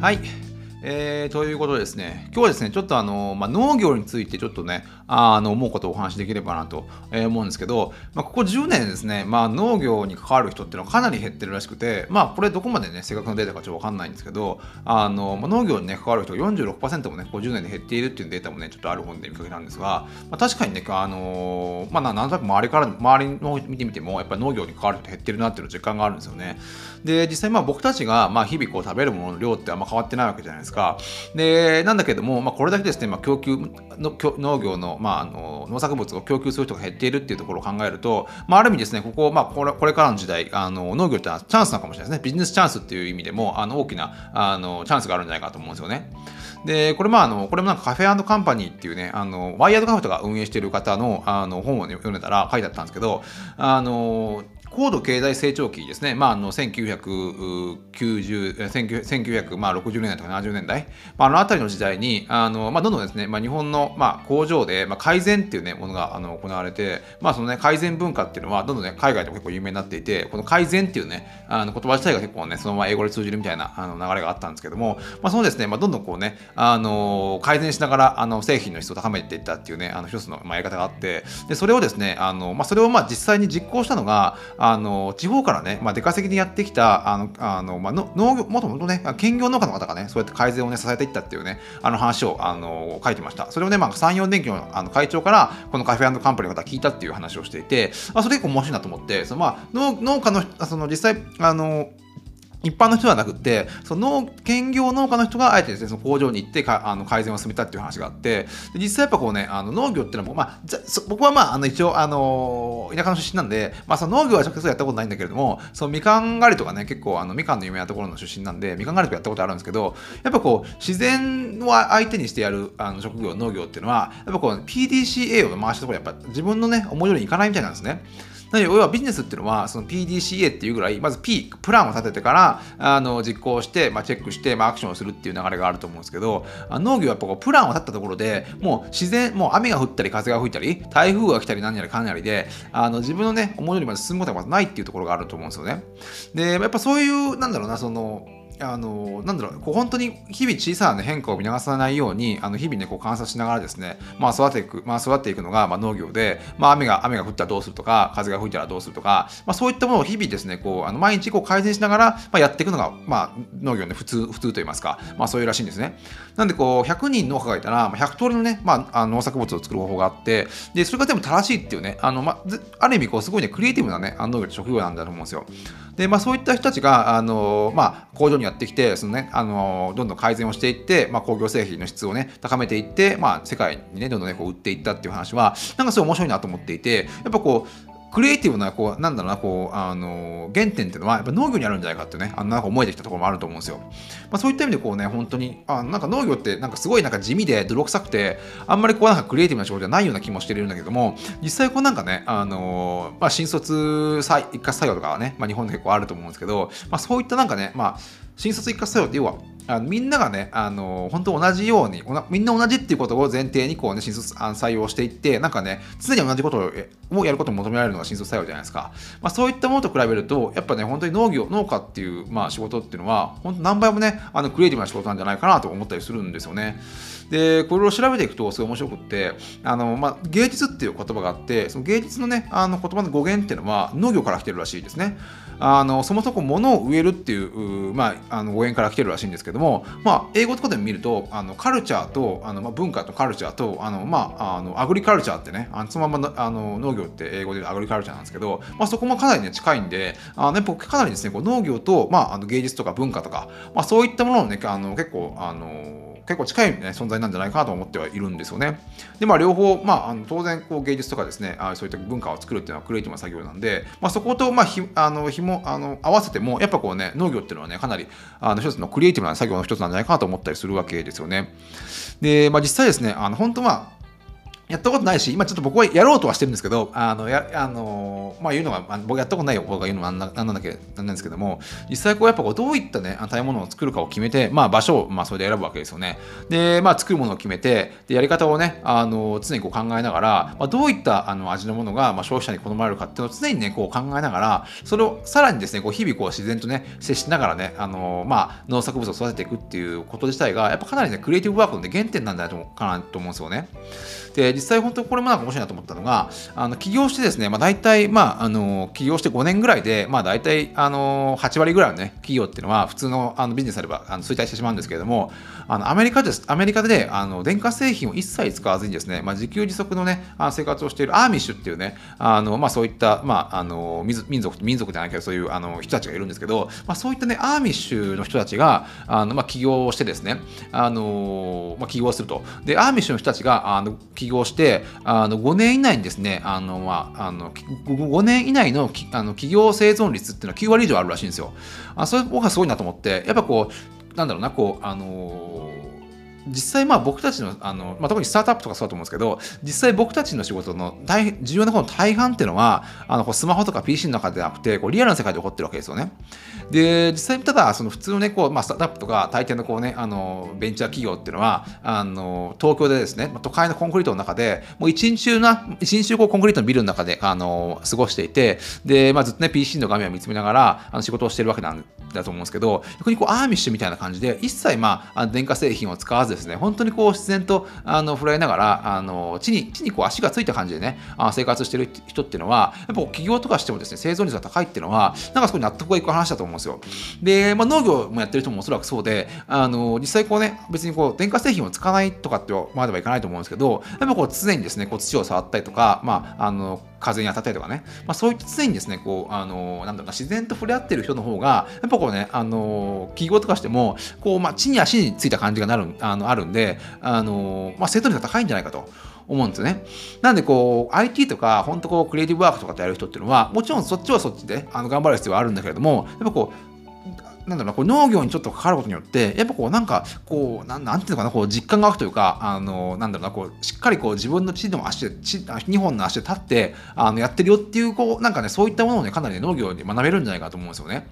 はい。えー、ということでですね、今日はですね、ちょっとあの、まあ、農業についてちょっとね、あの思うことをお話しできればなと思うんですけど、まあ、ここ10年ですね、まあ、農業に関わる人っていうのはかなり減ってるらしくて、まあ、これどこまでね、正確なデータかちょっとわかんないんですけど、あのまあ、農業に、ね、関わる人が46%もね、50年で減っているっていうデータもね、ちょっとある本で見かけたんですが、まあ、確かにね、あのまあ、なんとなく周りから、周りの見てみても、やっぱり農業に関わる人減ってるなっていう実感があるんですよね。で、実際まあ僕たちが、まあ、日々こう食べるものの量ってあんま変わってないわけじゃないですか。で、なんだけども、まあ、これだけですね、まあ、供給の農業の、まあ、あの農作物を供給する人が減っているっていうところを考えると、まあ、ある意味ですね、ここ、まあ、これこれからの時代、あの農業ってのはチャンスなのかもしれないですね。ビジネスチャンスっていう意味でも、あの大きなあのチャンスがあるんじゃないかと思うんですよね。で、これまあ、あの、これもなんかカフェカンパニーっていうね、あの、ワイヤードカフェとか運営している方のあの本を、ね、読んでたら書いてあったんですけど、あの、高度経済成長期ですね、まあ、あの1990 1960年代とか70年代、まあ、あの辺りの時代にあの、まあ、どんどんですね、まあ、日本の、まあ、工場で、まあ、改善っていう、ね、ものがあの行われて、まあそのね、改善文化っていうのはどんどん、ね、海外でも結構有名になっていてこの改善っていう、ね、あの言葉自体が結構ねそのまま英語で通じるみたいなあの流れがあったんですけども、まあ、そのですね、まあ、どんどんこうねあの改善しながらあの製品の質を高めていったっていうねあの一つの、まあ、やり方があってでそれをですねあの、まあ、それをまあ実際に実行したのがああの地方からね、まあ、出稼ぎでやってきた、あの、あのまあ、農業、もともとね、兼業農家の方がね、そうやって改善をね、支えていったっていうね、あの話を、あの、書いてました。それをね、まあ、山陽電機のあの会長から、このカフェカンパニーの方聞いたっていう話をしていて、あそれ結構面白いなと思って、そのまあ、農家の、その実際、あの、一般の人ではなくて、その兼業農家の人があえてですね、その工場に行ってかあの改善を進めたっていう話があって、実際やっぱこうね、あの農業っていうのは、まあ、僕はまあ、あの一応、あの、田舎の出身なんで、まあ、その農業は直接やったことないんだけれども、そのみかん狩りとかね、結構、あのみかんの有名なところの出身なんで、みかん狩りとかやったことあるんですけど、やっぱこう、自然を相手にしてやるあの職業、農業っていうのは、やっぱこう、PDCA を回したところやっぱ自分のね、思い通りにいかないみたいなんですね。なので、要はビジネスっていうのは、その PDCA っていうぐらい、まず P、プランを立ててから、あの、実行して、まあ、チェックして、まあ、アクションをするっていう流れがあると思うんですけど、農業はやっぱこう、プランを立ったところで、もう自然、もう雨が降ったり、風が吹いたり、台風が来たり、何やらかんやりで、あの、自分のね、思い通りまで進むことがまずないっていうところがあると思うんですよね。で、やっぱそういう、なんだろうな、その、あのなんだろうこう本当に日々小さな、ね、変化を見逃さないようにあの日々ねこう観察しながらですね、まあ、育てていく、まあ、育っていくのが、まあ、農業で、まあ、雨が雨が降ったらどうするとか風が吹いたらどうするとか、まあ、そういったものを日々ですねこうあの毎日こう改善しながら、まあ、やっていくのが、まあ、農業の、ね、普通普通といいますか、まあ、そういうらしいんですね。なんでこう100人農家がいたら100通りのね、まあ、あの農作物を作る方法があってでそれが全部正しいっていうねあの、まあ、ある意味こうすごいねクリエイティブなね農業職業なんだと思うんですよ。で、まあ、そういった人たちが、あのまあ、工場にやってきて、そのね、あのどんどん改善をしていって、まあ、工業製品の質をね、高めていって、まあ、世界にね、どんどんね、こう売っていったっていう話は、なんかすごい面白いなと思っていて、やっぱこう、クリエイティブな、こう、なんだろうな、こう、あの、原点っていうのは、やっぱ農業にあるんじゃないかってね、あの、なんか思えてきたところもあると思うんですよ。まあ、そういった意味で、こうね、本当に、あなんか農業って、なんかすごいなんか地味で泥臭くて、あんまりこう、なんかクリエイティブな仕事じゃないような気もしてるんだけども、実際こうなんかね、あの、まあ、新卒一括採用とかはね、まあ、日本で結構あると思うんですけど、まあ、そういったなんかね、まあ、新卒一括採用って要は、あのみんながね、あの本当同じようにみんな同じっていうことを前提にこう、ね、新卒採用していって、なんかね、常に同じことをやることを求められるのが新卒採用じゃないですか。まあ、そういったものと比べると、やっぱね、本当に農業、農家っていう、まあ、仕事っていうのは、本当何倍もね、あのクリエイティブな仕事なんじゃないかなと思ったりするんですよね。で、これを調べていくとすごい面白くって、あの、まあ、芸術っていう言葉があって、その芸術のね、あの言葉の語源っていうのは農業から来てるらしいですね。あのそもそも物を植えるっていう、まあ、あの語源から来てるらしいんですけども、まあ、英語とかで見るとあのカルチャーとあの、まあ、文化とカルチャーとあの、まあ、あのアグリカルチャーってねあのそのままあの農業って英語でアグリカルチャーなんですけど、まあ、そこもかなり、ね、近いんであの、ね、かなりですねこう農業と、まあ、あの芸術とか文化とか、まあ、そういったものをねあの結構あの結構近い、ね、存在なんじゃないかなと思ってはいるんですよね。で、まあ、両方、まあ、あの当然こう芸術とかですねあそういった文化を作るっていうのはクリエイティブな作業なんで、まあ、そこと、まあ、ひあのひもあの合わせてもやっぱこうね農業っていうのはねかなりあの一つのクリエイティブな作業の一つなんじゃないかなと思ったりするわけですよね。で、まあ、実際ですねあの本当まあやったことないし、今ちょっと僕はやろうとはしてるんですけど、あの、や、あの、まあ言うのが、あ僕やったことない方が言うのはなんなんだけなんなんですけども、実際こうやっぱこうどういったね、食べ物を作るかを決めて、まあ場所を、まあそれで選ぶわけですよね。で、まあ作るものを決めて、で、やり方をね、あの、常にこう考えながら、まあ、どういったあの味のものが、まあ、消費者に好まれるかっていうのを常にね、こう考えながら、それをさらにですね、こう日々こう自然とね、接しながらね、あの、まあ農作物を育てていくっていうこと自体が、やっぱかなりね、クリエイティブワークの、原点なんだかなと思うんですよね。で、実際本当にこれもなんか面白いなと思ったのが、あの起業してですね、まあ、大体、まあ、あの起業して5年ぐらいで、まあ、大体あの8割ぐらいの、ね、企業っていうのは普通のあのビジネスあればあの衰退してしまうんですけれども、あのアメリカですアメリカであの電化製品を一切使わずにですね、まあ、自給自足の、ね、生活をしているアーミッシュっていうね、あのまあ、そういった、まあ、あの民族民族じゃないけどそういうあの人たちがいるんですけど、まあ、そういった、ね、アーミッシュの人たちがあの、まあ、起業してですね、あのまあ、起業すると。で、アーミッシュの人たちがあの起業業して、あの5年以内にですね、あのまあ、あの5年以内のあの企業生存率っていうのは9割以上あるらしいんですよ。あそれ僕はすごいなと思って、やっぱこう、なんだろうな、こう、あのー実際まあ僕たちのあの、まあ、特にスタートアップとかそうだと思うんですけど実際僕たちの仕事の大重要なこの大半っていうのはあのこうスマホとか PC の中ではなくてこうリアルな世界で起こってるわけですよね。で実際ただその普通のねこう、まあ、スタートアップとか大抵のこうねあのベンチャー企業っていうのはあの東京でですね都会のコンクリートの中でもう一日中な一日中こうコンクリートのビルの中であの過ごしていてで、まあ、ずっとね PC の画面を見つめながらあの仕事をしてるわけなんだと思うんですけど逆にこうアーミッシュみたいな感じで一切まあ電化製品を使わずですね本当にこう自然とあの振られながらあの地に地にこう足がついた感じでねあ生活してる人っていうのはやっぱ企業とかしてもですね生存率が高いっていうのはなんかそこに納得がいく話だと思うんですよ。で、まあ、農業もやってる人もおそらくそうであの実際こうね別にこう電化製品を使わないとかってまではいかないと思うんですけどやっぱこう常にですねこう土を触ったりとか、まあ、あの風に当たったりとかね、まあ、そういった常にですねこうあのなんだろうな自然と触れ合ってる人の方がやっぱこうねあの企業とかしてもこう、まあ、地に足についた感じがなるあのあるんであの、まあ、生徒率が高いんじゃないかと。思うんですよね。なんでこう IT とか本当こうクリエイティブワークとかってやる人っていうのはもちろんそっちはそっちであの頑張る必要はあるんだけれどもやっぱこうなんだろうな、こう農業にちょっと関わることによって、やっぱこうなんか、こう、なんなんていうのかな、こう実感が湧くというか、あの、なんだろうな、こう、しっかりこう自分の地の足で、地2本の足で立って、あの、やってるよっていう、こう、なんかね、そういったものをね、かなり、ね、農業に学べるんじゃないかと思うんですよね。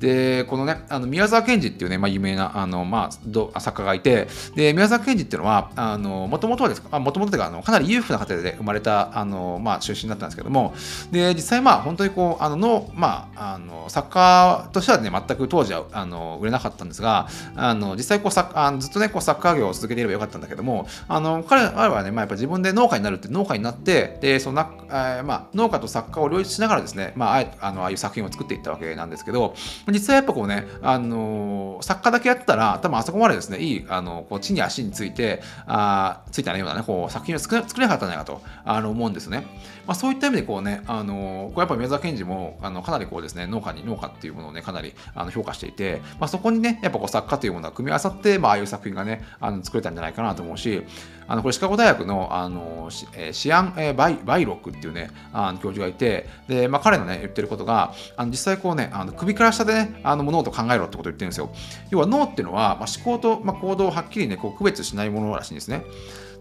でこのねあの宮沢賢治っていうね、まあ、有名なあの、まあ、作家がいてで宮沢賢治っていうのはもともとはですかもともとかあのかなり裕福な家庭で生まれたあの、まあ、出身だったんですけどもで実際まあ本当にこうあのの、まあ、あの作家としてはね全く当時はあの売れなかったんですがあの実際こう作あのずっとねこうサッカー業を続けていればよかったんだけどもあの彼はね、まあ、やっぱ自分で農家になるって農家になってでそのな、えーまあ、農家と作家を両立しながらですね、まああ、あのああいう作品を作っていったわけなんですけど実際やっぱこうね、あのー、作家だけやったら、多分あそこまでですね、いい、あの、こう地に足について、あついたようなね、こう作品を作れなかったんじゃないかとあの思うんですね。まあ、そういった意味でこうね、あのこうやっぱ宮沢賢治もあのかなりこうですね、農家に農家っていうものをね、かなりあの評価していて、まあ、そこにね、やっぱこう作家というものが組み合わさって、まあ、ああいう作品がね、あの作れたんじゃないかなと思うし、あのこれシカゴ大学のあのシ,、えシアン、えバイバイロックっていうね、あの教授がいて、で、まあ、彼のね、言ってることが、あの実際こうね、あの首から下でね、あの物事を考えろってことを言ってるんですよ。要は脳っていうのは、まあ、思考と、まあ、行動をはっきりね、こう区別しないものらしいんですね。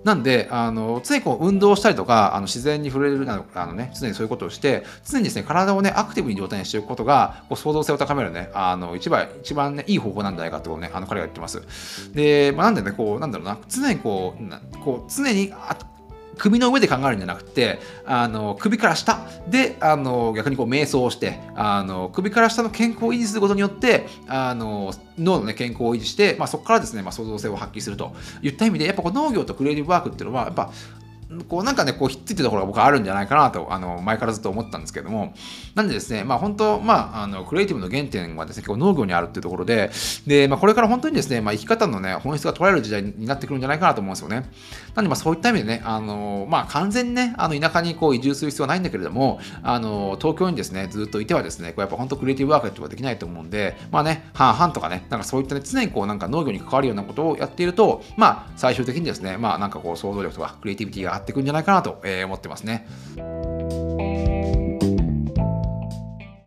なんで、あの常にこう運動したりとか、あの自然に触れるあの、ね、常にそういうことをして、常にですね、体をね、アクティブに状態にしておくことが、こう創造性を高めるね、あの一番、一番ね、いい方法なんじゃないかってことね、あの彼が言ってます。で、まあ、なんでね、こう、なんだろうな、常にこう、こう常に首の上で考えるんじゃなくてあの首から下。であの逆にこう瞑想をしてあの首から下の健康を維持することによってあの脳の、ね、健康を維持して、まあ、そこからですね、まあ、創造性を発揮するといった意味でやっぱこう農業とクリエイティブワークっていうのはやっぱこうなんかね、こうひっついてるところが僕はあるんじゃないかなと、あの、前からずっと思ったんですけども、なんでですね、まあ本当、まあ、あの、クリエイティブの原点はですね、結構農業にあるっていうところで、で、まあこれから本当にですね、まあ生き方のね、本質が捉える時代になってくるんじゃないかなと思うんですよね。なんでまあそういった意味でね、あの、まあ完全にね、あの、田舎にこう移住する必要はないんだけれども、あの、東京にですね、ずっといてはですね、こうやっぱ本当クリエイティブワークとができないと思うんで、まあね、半々とかね、なんかそういったね、常にこうなんか農業に関わるようなことをやっていると、まあ最終的にですね、まあなんかこう想像力とかクリエイティビティがっていくんじゃないかなと、思ってますね。